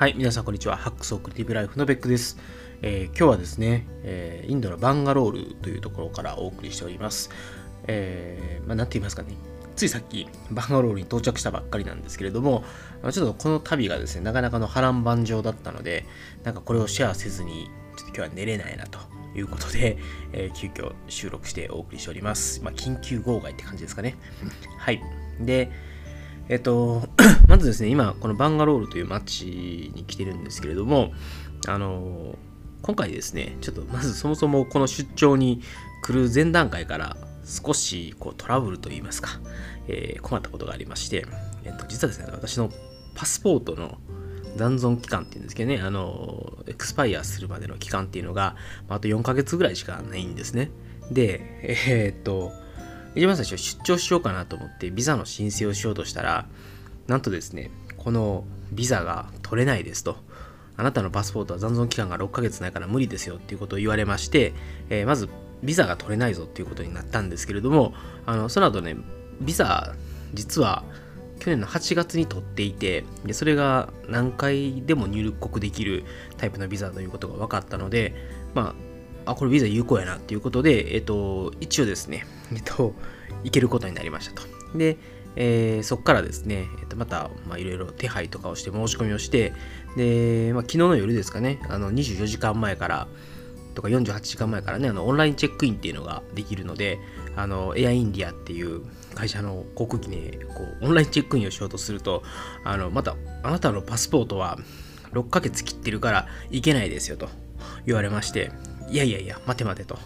はい、皆さんこんにちは。ハックスオクリティブライフのベックです。えー、今日はですね、えー、インドのバンガロールというところからお送りしております。えー、まあ、なんて言いますかね。ついさっきバンガロールに到着したばっかりなんですけれども、ちょっとこの旅がですね、なかなかの波乱万丈だったので、なんかこれをシェアせずに、ちょっと今日は寝れないなということで、えー、急遽収録してお送りしております。まあ、緊急号外って感じですかね。はい。で、えっと、まずですね、今、このバンガロールという街に来てるんですけれども、あの、今回ですね、ちょっとまずそもそもこの出張に来る前段階から少しこうトラブルといいますか、えー、困ったことがありまして、えっと、実はですね、私のパスポートの残存期間っていうんですけどね、あの、エクスパイアするまでの期間っていうのが、あと4ヶ月ぐらいしかないんですね。で、えー、っと、一番最初出張しようかなと思ってビザの申請をしようとしたらなんとですねこのビザが取れないですと。あなたのパスポートは残存期間が6ヶ月ないから無理ですよっていうことを言われまして、えー、まずビザが取れないぞっていうことになったんですけれどもあのその後ねビザ実は去年の8月に取っていてでそれが何回でも入国できるタイプのビザということが分かったのでまああ、これビザ有効やなっていうことで、えっと、一応ですね、えっと、行けることになりましたと。で、えー、そこからですね、えっと、また、まあ、いろいろ手配とかをして申し込みをして、で、まあ、昨日の夜ですかね、あの、24時間前から、とか48時間前からね、あの、オンラインチェックインっていうのができるので、あの、エアインディアっていう会社の航空機に、こう、オンラインチェックインをしようとすると、あの、また、あなたのパスポートは6ヶ月切ってるから行けないですよと言われまして、いやいやいや、待て待てと。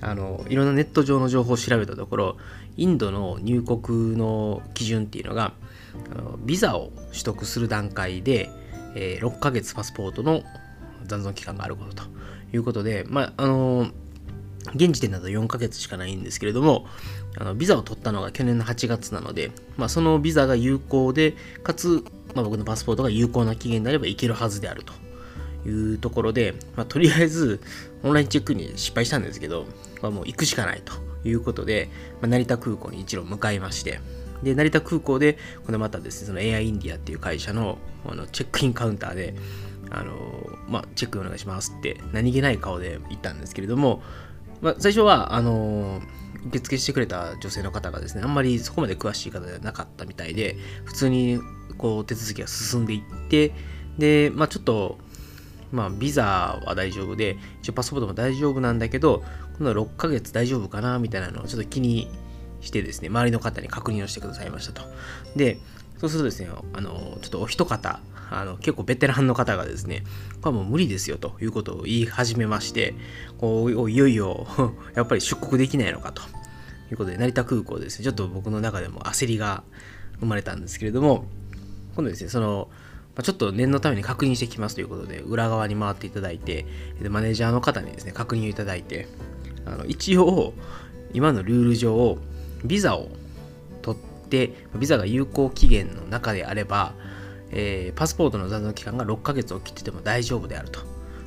あの、いろんなネット上の情報を調べたところ、インドの入国の基準っていうのが、あのビザを取得する段階で、えー、6ヶ月パスポートの残存期間があることということで、まあ、あの現時点だと4ヶ月しかないんですけれども、あのビザを取ったのが去年の8月なので、まあ、そのビザが有効で、かつ、まあ、僕のパスポートが有効な期限であればいけるはずであるというところで、まあ、とりあえずオンラインチェックに失敗したんですけど、まあ、もう行くしかないということで、まあ、成田空港に一路向かいまして、で、成田空港で、これまたですね、そのエアインディアっていう会社のあのチェックインカウンターで、あのまあ、チェックお願いしますって何気ない顔で言ったんですけれども、まあ、最初は、あの受付してくれた女性の方がですね、あんまりそこまで詳しい方ではなかったみたいで、普通にこう手続きが進んでいって、で、まあちょっとまあ、ビザは大丈夫で、一応パスポートも大丈夫なんだけど、この6ヶ月大丈夫かなみたいなのをちょっと気にしてですね、周りの方に確認をしてくださいましたと。で、そうするとですね、あの、ちょっとお一方、あの結構ベテランの方がですね、これはもう無理ですよということを言い始めまして、こういよいよ やっぱり出国できないのかということで、成田空港ですね、ちょっと僕の中でも焦りが生まれたんですけれども、今度ですね、その、まちょっと念のために確認してきますということで、裏側に回っていただいて、マネージャーの方にですね、確認をいただいて、あの一応、今のルール上、ビザを取って、ビザが有効期限の中であれば、えー、パスポートの残存期間が6ヶ月を切ってても大丈夫であると。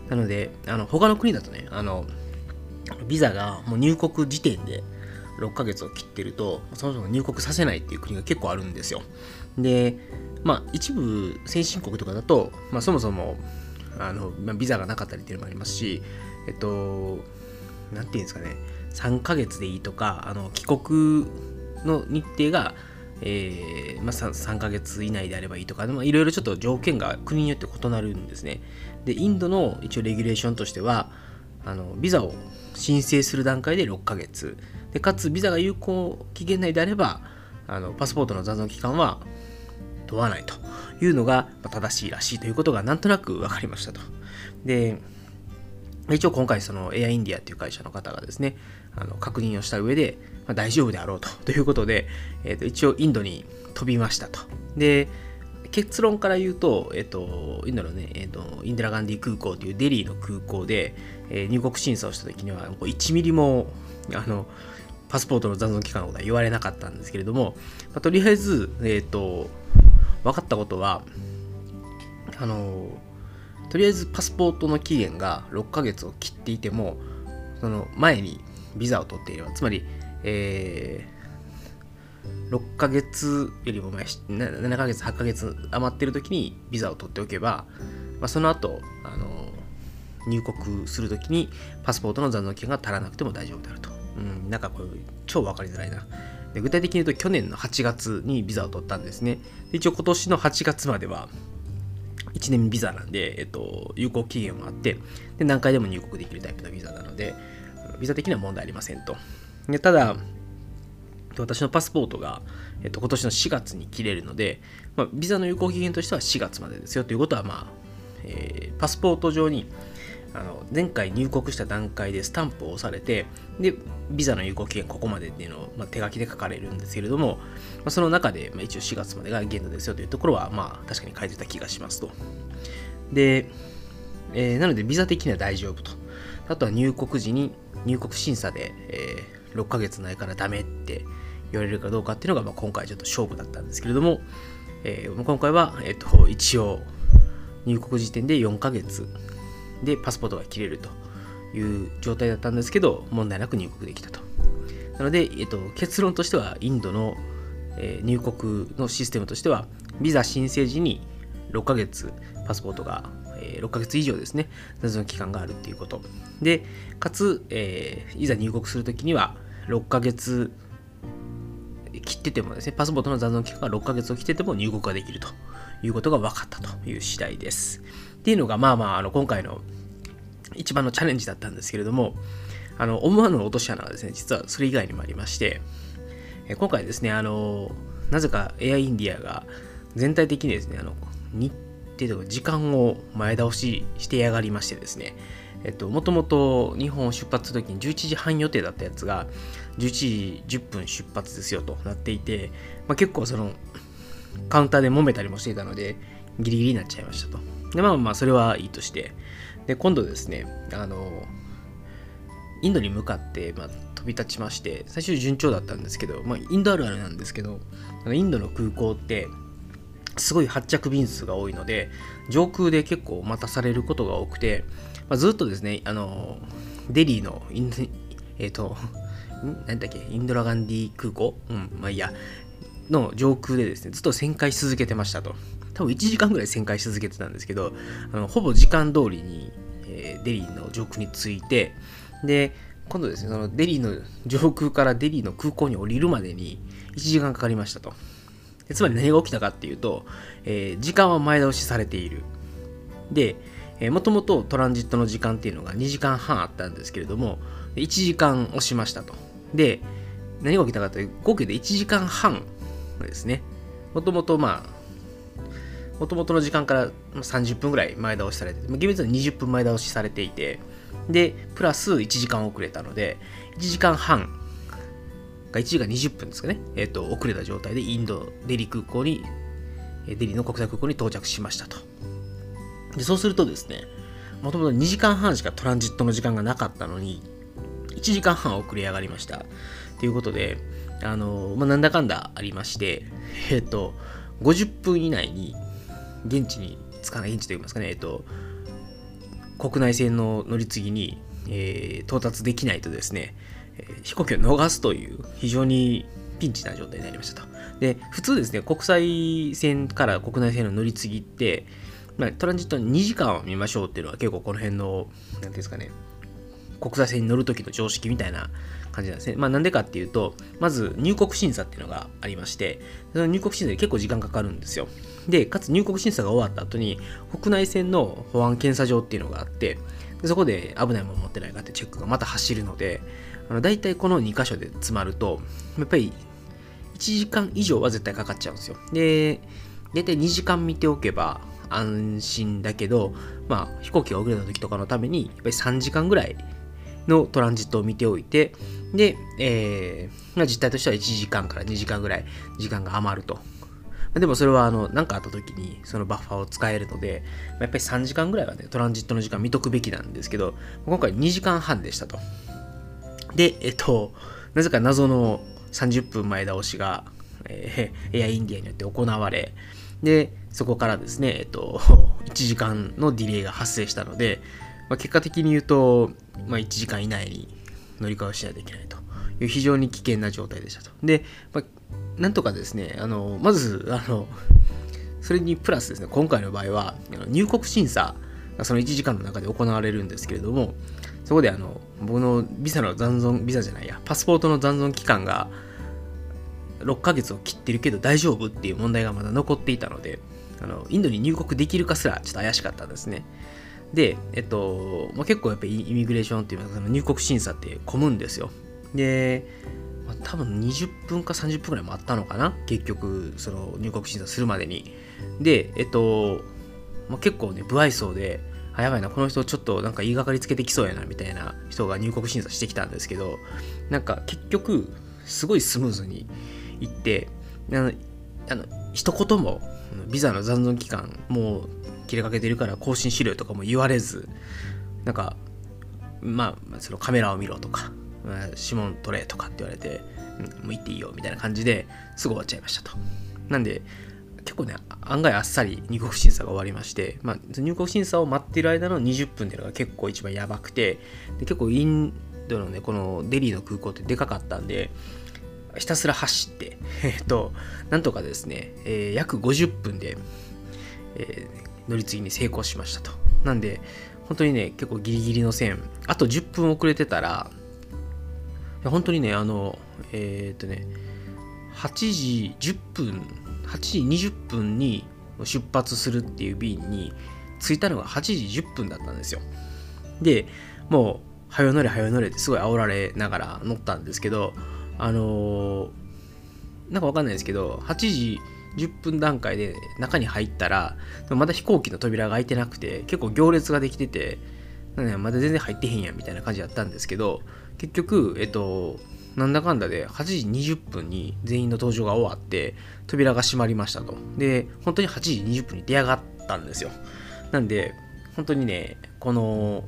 なので、あの他の国だとね、あのビザがもう入国時点で6ヶ月を切ってると、そもそも入国させないっていう国が結構あるんですよ。で、まあ、一部先進国とかだと、まあ、そもそもあの、まあ、ビザがなかったりっていうのもありますし、えっと、なんていうんですかね、3ヶ月でいいとか、あの帰国の日程が、えーまあ3、3, ヶ月以内であればいいとか、いろいろちょっと条件が国によって異なるんですね。で、インドの一応レギュレーションとしては、あのビザを申請する段階で6ヶ月でかつビザが有効期限内であればあのパスポートの残存期間は問わないというのが正しいらしいということがなんとなく分かりましたと。で一応今回そのエアインディアっていう会社の方がですねあの確認をした上で、まあ、大丈夫であろうとということで、えー、と一応インドに飛びましたと。で結論から言うと、えっと、インドのね、えっと、インデラガンディ空港というデリーの空港で、えー、入国審査をした時には、1ミリも、あの、パスポートの残存期間のことは言われなかったんですけれども、まあ、とりあえず、えっと、分かったことは、あの、とりあえずパスポートの期限が6ヶ月を切っていても、その前にビザを取っていれば、つまり、えー、6ヶ月よりも前7ヶ月8ヶ月余ってる時にビザを取っておけばまあ、その後、あの入国するときにパスポートの残存期間が足らなくても大丈夫であると。うん、なんかこれ超分かりづらいな。で具体的に言うと去年の8月にビザを取ったんですね。で一応今年の8月までは1年ビザなんで、えっと、有効期限もあってで、何回でも入国できるタイプのビザなので、ビザ的には問題ありませんと。でただ、私のパスポートが、えっと、今年の4月に切れるので、まあ、ビザの有効期限としては4月までですよということは、まあえー、パスポート上にあの前回入国した段階でスタンプを押されてでビザの有効期限ここまでっていうのを、まあ、手書きで書かれるんですけれども、まあ、その中で、まあ、一応4月までが限度ですよというところは、まあ、確かに書いてた気がしますと。で、えー、なのでビザ的には大丈夫と。あとは入国時に入国審査で、えー、6ヶ月ないからダメって言われるかどうかっていうのが、まあ、今回ちょっと勝負だったんですけれども、えー、今回は、えっと、一応入国時点で4ヶ月でパスポートが切れるという状態だったんですけど問題なく入国できたと。なので、えっと、結論としてはインドの、えー、入国のシステムとしてはビザ申請時に6ヶ月パスポートが、えー、6ヶ月以上ですね謎の期間があるっていうこと。でかつ、えー、いざ入国するときには6ヶ月切っててもですね、パスポートの残存期間が6ヶ月を切ってても入国ができると。いうことが分かったという次第です。っていうのが、まあまあ、あの今回の一番のチャレンジだったんですけれども、あの思わぬ落とし穴がですね、実はそれ以外にもありまして、え今回ですね、あの、なぜかエアインディアが全体的にですね、あの日程とか時間を前倒ししてやがりましてですね、えっと、もともと日本を出発するときに11時半予定だったやつが、11時10分出発ですよとなっていて、まあ、結構その、カウンターで揉めたりもしていたので、ギリギリになっちゃいましたと。で、まあまあ、それはいいとして、で、今度ですね、あの、インドに向かって、まあ、飛び立ちまして、最初順調だったんですけど、まあ、インドあるあるなんですけど、インドの空港って、すごい発着便数が多いので、上空で結構待たされることが多くて、まあ、ずっとですね、あの、デリーのイン、えっ、ー、と、なんだっけ、インドラガンディ空港？うん、まあいいや、の上空でですね、ずっと旋回し続けてましたと。多分1時間ぐらい旋回し続けてたんですけど、あのほぼ時間通りに、えー、デリーの上空に着いて、で、今度ですね、そのデリーの上空からデリーの空港に降りるまでに1時間かかりましたと。つまり何が起きたかっていうと、えー、時間は前倒しされている。で、えー、もともとトランジットの時間っていうのが2時間半あったんですけれども、1時間押しましたと。で、何が起きたかというと、合計で1時間半ですね。もともとまあ、もともとの時間から30分ぐらい前倒しされて、厳密に20分前倒しされていて、で、プラス1時間遅れたので、1時間半が1時間20分ですかね、えっ、ー、と、遅れた状態でインド、デリ空港に、デリの国際空港に到着しましたと。で、そうするとですね、もともと2時間半しかトランジットの時間がなかったのに、1時間半遅れ上がりました。ということで、あの、まあ、なんだかんだありまして、えっ、と、50分以内に現地に着かない、現地といいますかね、えっ、と、国内線の乗り継ぎに、えー、到達できないとですね、飛行機を逃すという非常にピンチな状態になりましたと。で、普通ですね、国際線から国内線の乗り継ぎって、まあ、トランジット2時間を見ましょうっていうのは結構この辺の、何ていうんですかね、国際線に乗るときの常識みたいな感じなんですね。まあなんでかっていうと、まず入国審査っていうのがありまして、その入国審査で結構時間かかるんですよ。で、かつ入国審査が終わった後に、国内線の保安検査場っていうのがあって、そこで危ないもの持ってないかってチェックがまた走るので、あの大体この2箇所で詰まると、やっぱり1時間以上は絶対かかっちゃうんですよ。で、大体2時間見ておけば安心だけど、まあ飛行機が遅れた時とかのために、やっぱり3時間ぐらいのトランジットを見ておいて、で、えー、まあ、実態としては1時間から2時間ぐらい時間が余ると。でもそれはあの何かあった時にそのバッファーを使えるので、やっぱり3時間ぐらいはね、トランジットの時間見とくべきなんですけど、今回2時間半でしたと。で、えっと、なぜか謎の30分前倒しが、えー、エアインディアによって行われ、で、そこからですね、えっと、1時間のディレイが発生したので、まあ、結果的に言うと、まあ、1時間以内に乗り換えをしないといけないという非常に危険な状態でしたと。で、まあ、なんとかですね、あの、まず、あの、それにプラスですね、今回の場合は、入国審査がその1時間の中で行われるんですけれども、そこであの、僕のビザの残存、ビザじゃないや、パスポートの残存期間が6ヶ月を切ってるけど大丈夫っていう問題がまだ残っていたので、あのインドに入国できるかすらちょっと怪しかったんですね。で、えっと、まあ、結構やっぱりイミグレーションっていうか、入国審査って混むんですよ。で、まあ、多分20分か30分ぐらいもあったのかな？結局、その入国審査するまでに。で、えっと、まあ、結構ね、不愛想で、あ、やばいな、この人ちょっとなんか言いがかりつけてきそうやな、みたいな人が入国審査してきたんですけど、なんか結局、すごいスムーズに行って、あの、あの一言もビザの残存期間もう切れかけてるから更新しろよとかも言われずなんかまあそのカメラを見ろとか、指紋取れとかって言われて、うん、もう行っていいよみたいな感じですぐ終わっちゃいましたと。なんで結構ね案外あっさり入国審査が終わりまして、まあ、入国審査を待ってる間の20分っていうのが結構一番やばくてで結構インドのねこのデリーの空港ってでかかったんでひたすら走って、えっと、なんとかですね、えー、約50分で、えー、乗り継ぎに成功しましたと。なんで、本当にね、結構ギリギリの線、あと10分遅れてたら、本当にね、あの、えー、っとね、8時10分、8時20分に出発するっていう便に着いたのが8時10分だったんですよ。で、もう、早よ乗れ早よ乗れってすごい煽られながら乗ったんですけど、あのー、なんかわかんないですけど、8時10分段階で中に入ったら、まだ飛行機の扉が開いてなくて、結構行列ができてて、まだ全然入ってへんやんみたいな感じだったんですけど、結局、えっと、なんだかんだで8時20分に全員の登場が終わって、扉が閉まりましたと。で、本当に8時20分に出上がったんですよ。なんで、本当にね、この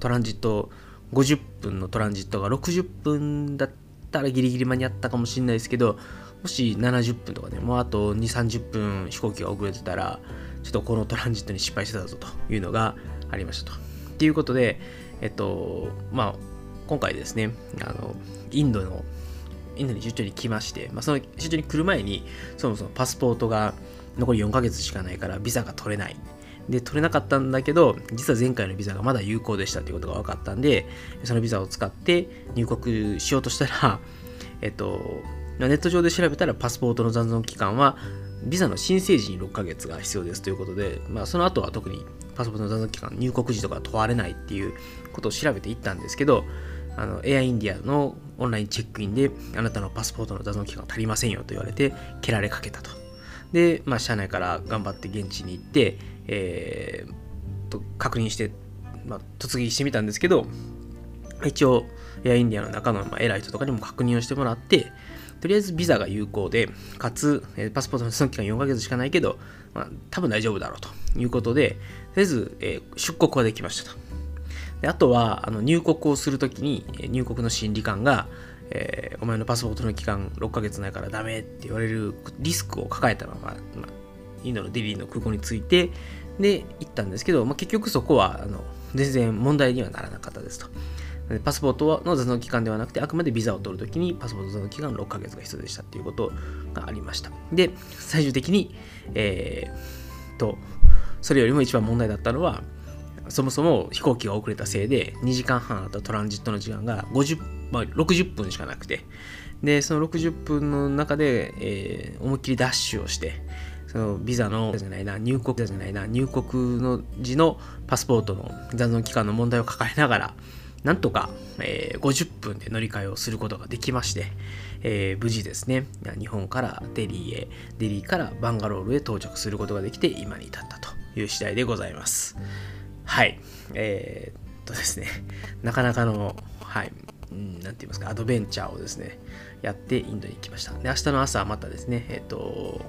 トランジット、50分のトランジットが60分だったらギリギリ間に合ったかもしれないですけど、もし70分とかね、もうあと2、30分飛行機が遅れてたら、ちょっとこのトランジットに失敗してたぞというのがありましたと。っていうことで、えっと、まあ、今回ですね、あの、インドの、インドに出張に来まして、まあ、その出張に来る前に、そもそもパスポートが残り4ヶ月しかないから、ビザが取れない。で、取れなかったんだけど、実は前回のビザがまだ有効でしたということが分かったんで、そのビザを使って入国しようとしたら、えっと、ネット上で調べたらパスポートの残存期間は、ビザの申請時に6ヶ月が必要ですということで、まあ、その後は特にパスポートの残存期間、入国時とか問われないっていうことを調べていったんですけど、あのエアインディアのオンラインチェックインで、あなたのパスポートの残存期間足りませんよと言われて、蹴られかけたと。で、まあ、社内から頑張って現地に行って、えー、と確認して、まあ、突撃してみたんですけど、一応、エアインディアの中の、偉い人とかにも確認をしてもらって、とりあえずビザが有効で、かつ、えパスポートのその期間4ヶ月しかないけど、まあ、多分大丈夫だろうということで、とりあえず、えー、出国はできましたと。であとは、あの入国をするときに、入国の審理官が、えー、お前のパスポートの期間6ヶ月ないからダメって言われるリスクを抱えたまま、まあ、インドのデリーの空港に着いて、で、行ったんですけど、まあ、結局そこは、あの、全然問題にはならなかったですと。パスポートの残存期間ではなくて、あくまでビザを取るときにパスポート残存期間6ヶ月が必要でしたっていうことがありました。で、最終的に、えー、と、それよりも一番問題だったのは、そもそも飛行機が遅れたせいで、2時間半あったトランジットの時間が50、まあ、60分しかなくて、で、その60分の中で、えー、思いっきりダッシュをして、そのビザのじゃないな入国じゃないな入国の時のパスポートの残存期間の問題を抱えながらなんとか、えー、50分で乗り換えをすることができまして、えー、無事ですね。日本からデリーへデリーからバンガロールへ到着することができて今に至ったという次第でございます。はい。えー、っとですね。なかなかのはい。何て言いますかアドベンチャーをですねやってインドに行きました。で明日の朝はまたですねえっと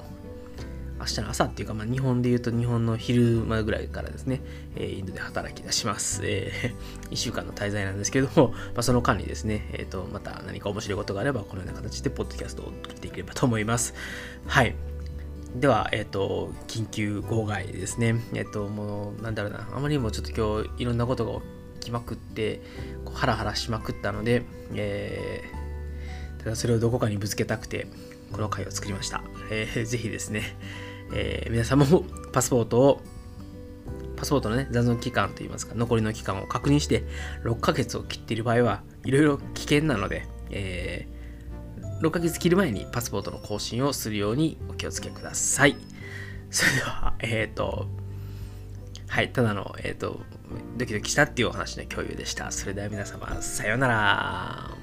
明日の朝っていうか、まあ、日本で言うと日本の昼間ぐらいからですね、えー、インドで働き出します。えー、1週間の滞在なんですけども、まあ、その間にですね、え、ー、と、また何か面白いことがあれば、このような形でポッドキャストを送っていければと思います。はい。では、えっ、ー、と、緊急号外ですね。えっ、ー、と、もう、なんだろうな、あまりにもちょっと今日いろんなことが起きまくって、こうハラハラしまくったので、えー、ただそれをどこかにぶつけたくて、この回を作りました。えー、ぜひですね、えー、皆さんもパスポートをパスポートのね、残存期間といいますか、残りの期間を確認して、6ヶ月を切っている場合は、いろいろ危険なので、えー、6ヶ月切る前にパスポートの更新をするようにお気をつけください。それでは、えっ、ー、と、はい、ただの、えっ、ー、と、ドキドキしたっていうお話の共有でした。それでは皆様、さようなら。